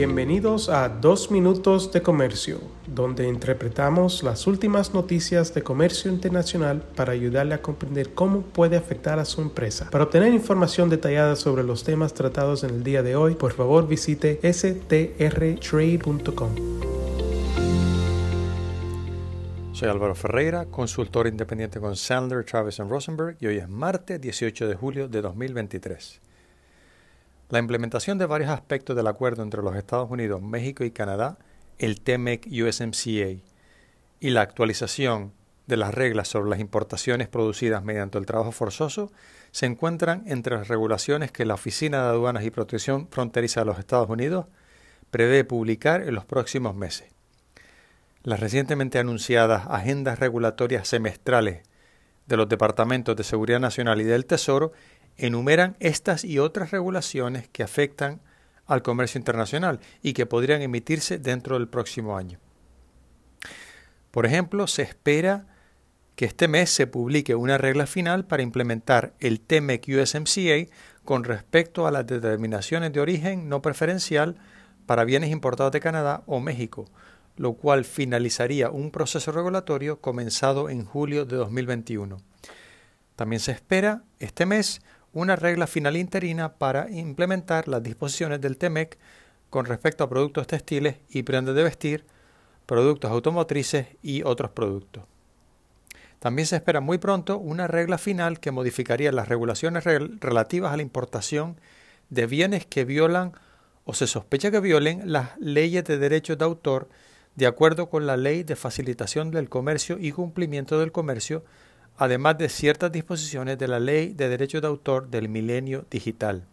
Bienvenidos a Dos Minutos de Comercio, donde interpretamos las últimas noticias de comercio internacional para ayudarle a comprender cómo puede afectar a su empresa. Para obtener información detallada sobre los temas tratados en el día de hoy, por favor visite strtrade.com. Soy Álvaro Ferreira, consultor independiente con Sandler, Travis Rosenberg y hoy es martes 18 de julio de 2023. La implementación de varios aspectos del acuerdo entre los Estados Unidos, México y Canadá, el TMEC USMCA, y la actualización de las reglas sobre las importaciones producidas mediante el trabajo forzoso se encuentran entre las regulaciones que la Oficina de Aduanas y Protección Fronteriza de los Estados Unidos prevé publicar en los próximos meses. Las recientemente anunciadas agendas regulatorias semestrales de los Departamentos de Seguridad Nacional y del Tesoro enumeran estas y otras regulaciones que afectan al comercio internacional y que podrían emitirse dentro del próximo año. Por ejemplo, se espera que este mes se publique una regla final para implementar el TMEC USMCA con respecto a las determinaciones de origen no preferencial para bienes importados de Canadá o México, lo cual finalizaría un proceso regulatorio comenzado en julio de 2021. También se espera este mes una regla final interina para implementar las disposiciones del TEMEC con respecto a productos textiles y prendas de vestir, productos automotrices y otros productos. También se espera muy pronto una regla final que modificaría las regulaciones relativas a la importación de bienes que violan o se sospecha que violen las leyes de derechos de autor de acuerdo con la Ley de Facilitación del Comercio y Cumplimiento del Comercio además de ciertas disposiciones de la Ley de Derechos de Autor del Milenio Digital.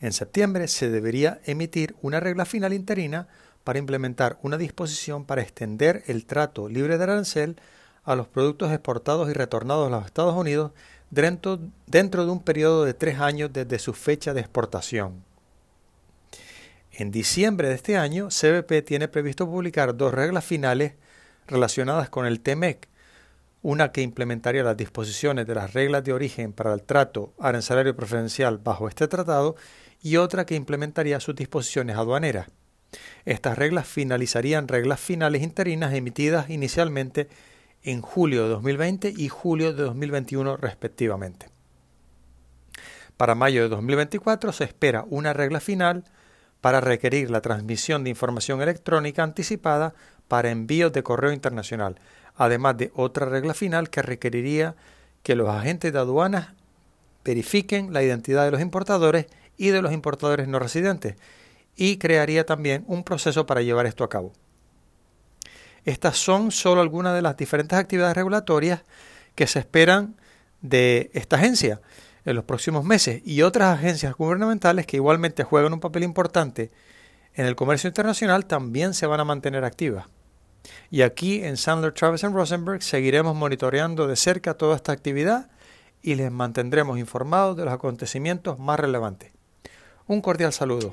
En septiembre se debería emitir una regla final interina para implementar una disposición para extender el trato libre de arancel a los productos exportados y retornados a los Estados Unidos dentro, dentro de un periodo de tres años desde su fecha de exportación. En diciembre de este año, CBP tiene previsto publicar dos reglas finales relacionadas con el TEMEC, una que implementaría las disposiciones de las reglas de origen para el trato arancelario preferencial bajo este tratado y otra que implementaría sus disposiciones aduaneras. Estas reglas finalizarían reglas finales interinas emitidas inicialmente en julio de 2020 y julio de 2021 respectivamente. Para mayo de 2024 se espera una regla final para requerir la transmisión de información electrónica anticipada para envíos de correo internacional, además de otra regla final que requeriría que los agentes de aduanas verifiquen la identidad de los importadores y de los importadores no residentes y crearía también un proceso para llevar esto a cabo. Estas son solo algunas de las diferentes actividades regulatorias que se esperan de esta agencia en los próximos meses y otras agencias gubernamentales que igualmente juegan un papel importante en el comercio internacional también se van a mantener activas. Y aquí en Sandler, Travis Rosenberg seguiremos monitoreando de cerca toda esta actividad y les mantendremos informados de los acontecimientos más relevantes. Un cordial saludo.